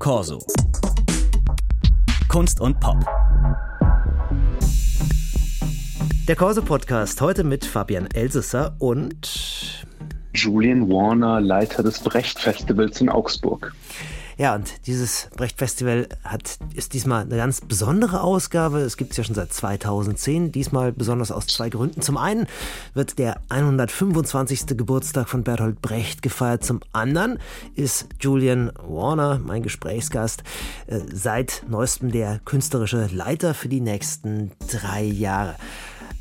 Corso. Kunst und Pop. Der Corso Podcast heute mit Fabian Elsesser und Julian Warner, Leiter des Brecht Festivals in Augsburg. Ja, und dieses Brecht-Festival hat, ist diesmal eine ganz besondere Ausgabe. Es gibt es ja schon seit 2010. Diesmal besonders aus zwei Gründen. Zum einen wird der 125. Geburtstag von Bertolt Brecht gefeiert. Zum anderen ist Julian Warner, mein Gesprächsgast, äh, seit neuestem der künstlerische Leiter für die nächsten drei Jahre.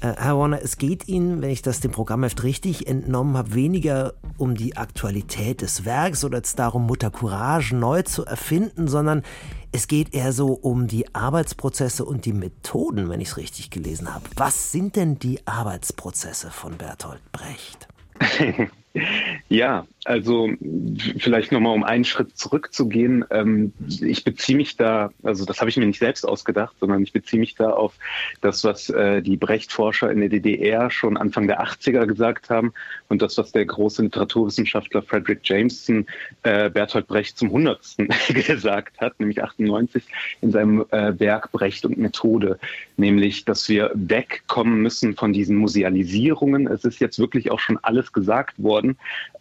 Äh, Herr Warner, es geht Ihnen, wenn ich das dem Programmheft richtig entnommen habe, weniger um die Aktualität des Werks oder jetzt darum, Mutter Courage neu zu erfinden, sondern es geht eher so um die Arbeitsprozesse und die Methoden, wenn ich es richtig gelesen habe. Was sind denn die Arbeitsprozesse von Bertolt Brecht? Ja, also vielleicht nochmal um einen Schritt zurückzugehen. Ähm, ich beziehe mich da, also das habe ich mir nicht selbst ausgedacht, sondern ich beziehe mich da auf das, was äh, die Brecht-Forscher in der DDR schon Anfang der 80er gesagt haben und das, was der große Literaturwissenschaftler Frederick Jameson äh, Bertolt Brecht zum Hundertsten gesagt hat, nämlich 98 in seinem äh, Werk Brecht und Methode, nämlich, dass wir wegkommen müssen von diesen Musealisierungen. Es ist jetzt wirklich auch schon alles gesagt worden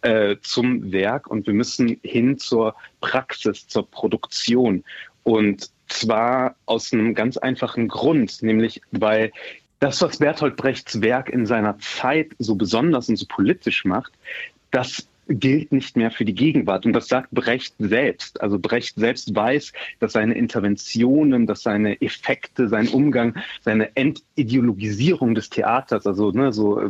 äh, zum Werk und wir müssen hin zur Praxis, zur Produktion. Und zwar aus einem ganz einfachen Grund, nämlich weil das, was Bertolt Brechts Werk in seiner Zeit so besonders und so politisch macht, das gilt nicht mehr für die Gegenwart. Und das sagt Brecht selbst. Also Brecht selbst weiß, dass seine Interventionen, dass seine Effekte, sein Umgang, seine Entideologisierung des Theaters, also ne, so äh,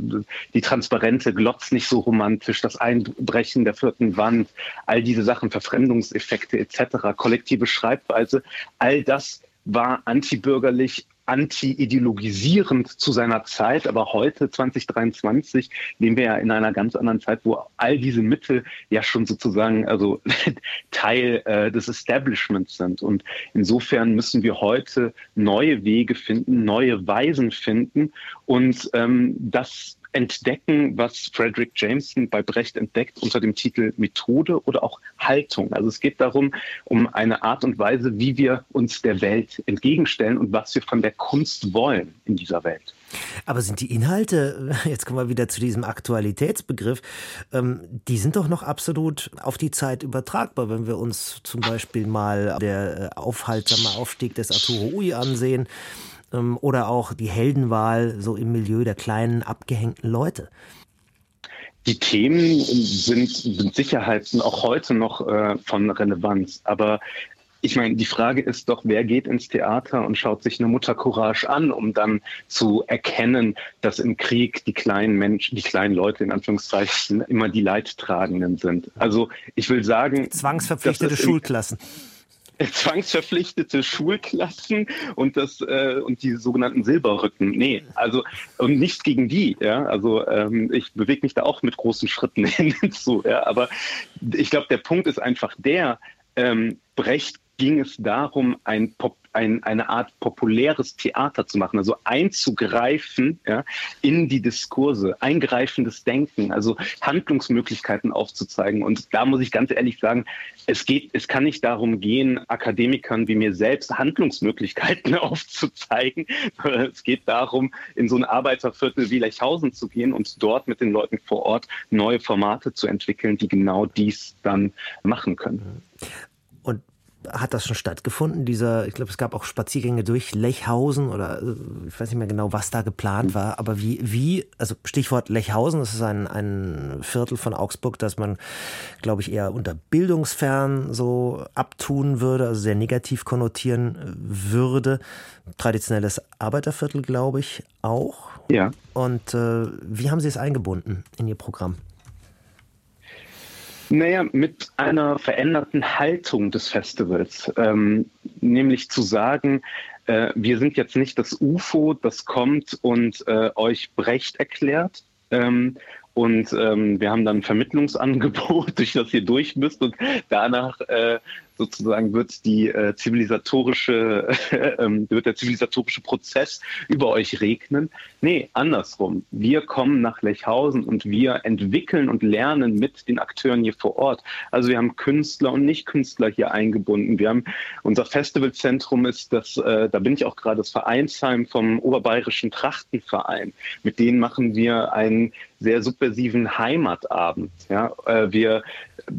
die transparente Glotz nicht so romantisch, das Einbrechen der vierten Wand, all diese Sachen, Verfremdungseffekte etc., kollektive Schreibweise, all das war antibürgerlich, anti-ideologisierend zu seiner Zeit, aber heute 2023 leben wir ja in einer ganz anderen Zeit, wo all diese Mittel ja schon sozusagen also Teil äh, des Establishments sind. Und insofern müssen wir heute neue Wege finden, neue Weisen finden und ähm, das entdecken, was Frederick Jameson bei Brecht entdeckt unter dem Titel Methode oder auch Haltung. Also es geht darum, um eine Art und Weise, wie wir uns der Welt entgegenstellen und was wir von der Kunst wollen in dieser Welt. Aber sind die Inhalte, jetzt kommen wir wieder zu diesem Aktualitätsbegriff, ähm, die sind doch noch absolut auf die Zeit übertragbar, wenn wir uns zum Beispiel mal der äh, aufhaltsame Aufstieg des Arturo Ui ansehen oder auch die Heldenwahl so im Milieu der kleinen abgehängten Leute. Die Themen sind mit Sicherheit auch heute noch äh, von Relevanz, aber ich meine, die Frage ist doch, wer geht ins Theater und schaut sich eine Mutter Courage an, um dann zu erkennen, dass im Krieg die kleinen Menschen, die kleinen Leute in Anführungszeichen immer die Leidtragenden sind. Also ich will sagen, zwangsverpflichtete Schulklassen zwangsverpflichtete Schulklassen und das äh, und die sogenannten Silberrücken. Nee, also und nichts gegen die, ja. Also ähm, ich bewege mich da auch mit großen Schritten hinzu, ja. Aber ich glaube, der Punkt ist einfach der, ähm, Brecht ging es darum, ein Pop ein, eine Art populäres Theater zu machen, also einzugreifen ja, in die Diskurse, eingreifendes Denken, also Handlungsmöglichkeiten aufzuzeigen. Und da muss ich ganz ehrlich sagen, es geht, es kann nicht darum gehen, Akademikern wie mir selbst Handlungsmöglichkeiten aufzuzeigen, es geht darum, in so ein Arbeiterviertel wie Lechhausen zu gehen und dort mit den Leuten vor Ort neue Formate zu entwickeln, die genau dies dann machen können. Hat das schon stattgefunden? Dieser, ich glaube, es gab auch Spaziergänge durch Lechhausen oder äh, ich weiß nicht mehr genau, was da geplant war, aber wie, wie, also Stichwort Lechhausen, das ist ein, ein Viertel von Augsburg, das man, glaube ich, eher unter bildungsfern so abtun würde, also sehr negativ konnotieren würde. Traditionelles Arbeiterviertel, glaube ich, auch. Ja. Und äh, wie haben Sie es eingebunden in Ihr Programm? Naja, mit einer veränderten Haltung des Festivals, ähm, nämlich zu sagen, äh, wir sind jetzt nicht das UFO, das kommt und äh, euch Brecht erklärt ähm, Und ähm, wir haben dann ein Vermittlungsangebot, durch das ihr durch müsst. Und danach äh, sozusagen wird die äh, zivilisatorische, äh, wird der zivilisatorische Prozess über euch regnen. Nee, andersrum. Wir kommen nach Lechhausen und wir entwickeln und lernen mit den Akteuren hier vor Ort. Also wir haben Künstler und Nicht-Künstler hier eingebunden. Wir haben unser Festivalzentrum ist das, äh, da bin ich auch gerade das Vereinsheim vom Oberbayerischen Trachtenverein. Mit denen machen wir einen sehr subversiven Heimatabend. Ja, äh, wir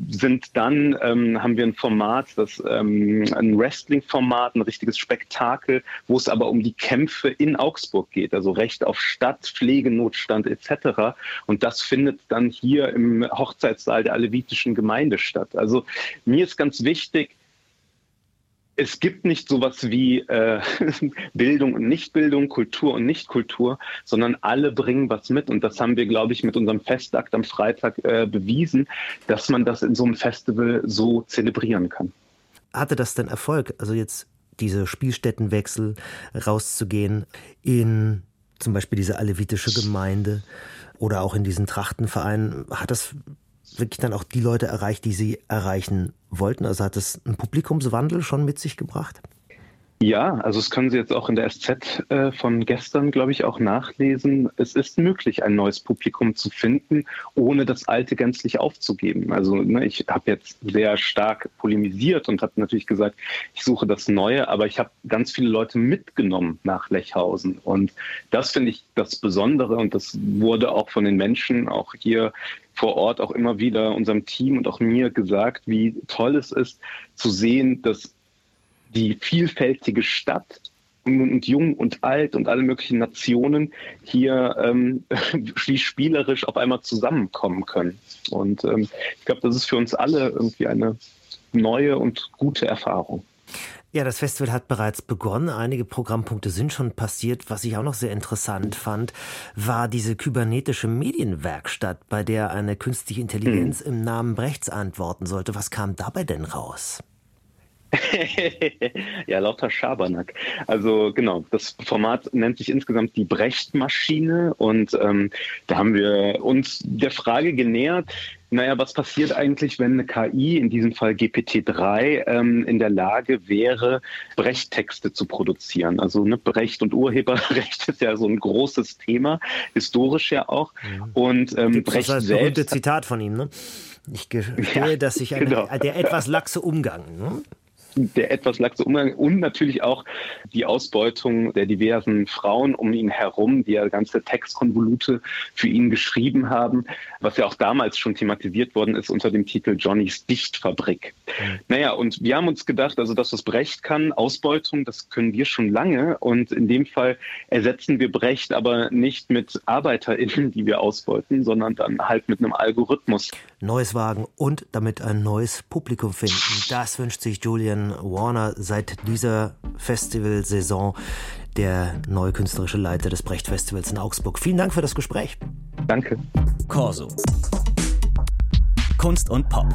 sind dann, ähm, haben wir ein Format, das ähm, ein Wrestling-Format, ein richtiges Spektakel, wo es aber um die Kämpfe in Augsburg geht, also Recht auf Stadt, Pflegenotstand etc. Und das findet dann hier im Hochzeitssaal der alevitischen Gemeinde statt. Also mir ist ganz wichtig, es gibt nicht sowas wie äh, Bildung und Nichtbildung, Kultur und Nichtkultur, sondern alle bringen was mit. Und das haben wir, glaube ich, mit unserem Festakt am Freitag äh, bewiesen, dass man das in so einem Festival so zelebrieren kann. Hatte das denn Erfolg? Also jetzt diese Spielstättenwechsel rauszugehen in zum Beispiel diese alevitische Gemeinde oder auch in diesen Trachtenverein, hat das wirklich dann auch die Leute erreicht, die sie erreichen wollten? Also hat es einen Publikumswandel schon mit sich gebracht? Ja, also das können Sie jetzt auch in der SZ äh, von gestern, glaube ich, auch nachlesen. Es ist möglich, ein neues Publikum zu finden, ohne das alte gänzlich aufzugeben. Also ne, ich habe jetzt sehr stark polemisiert und habe natürlich gesagt, ich suche das Neue, aber ich habe ganz viele Leute mitgenommen nach Lechhausen. Und das finde ich das Besondere und das wurde auch von den Menschen auch hier vor Ort auch immer wieder unserem Team und auch mir gesagt, wie toll es ist zu sehen, dass die vielfältige Stadt und jung und alt und alle möglichen Nationen hier ähm, wie spielerisch auf einmal zusammenkommen können. Und ähm, ich glaube, das ist für uns alle irgendwie eine neue und gute Erfahrung. Ja, das Festival hat bereits begonnen. Einige Programmpunkte sind schon passiert. Was ich auch noch sehr interessant fand, war diese kybernetische Medienwerkstatt, bei der eine künstliche Intelligenz hm. im Namen Brechts antworten sollte. Was kam dabei denn raus? ja, lauter Schabernack. Also genau, das Format nennt sich insgesamt die Brecht-Maschine und ähm, da haben wir uns der Frage genähert, naja, was passiert eigentlich, wenn eine KI, in diesem Fall GPT-3, ähm, in der Lage wäre, Brecht-Texte zu produzieren? Also ne, Brecht und Urheberrecht ist ja so ein großes Thema, historisch ja auch. Ja. Und ähm, Brecht das selbst. Zitat von ihm, ne? Ich gestehe, ja, dass ich eine, genau. der etwas laxe Umgang. Ne? Der etwas laxe Umgang und natürlich auch die Ausbeutung der diversen Frauen um ihn herum, die ja ganze Textkonvolute für ihn geschrieben haben, was ja auch damals schon thematisiert worden ist unter dem Titel Johnnys Dichtfabrik. Mhm. Naja, und wir haben uns gedacht, also das, was Brecht kann, Ausbeutung, das können wir schon lange und in dem Fall ersetzen wir Brecht aber nicht mit ArbeiterInnen, die wir ausbeuten, sondern dann halt mit einem Algorithmus. Neues wagen und damit ein neues Publikum finden. Das wünscht sich Julian Warner seit dieser Festivalsaison, der neue künstlerische Leiter des Brecht Festivals in Augsburg. Vielen Dank für das Gespräch. Danke. Corso. Kunst und Pop.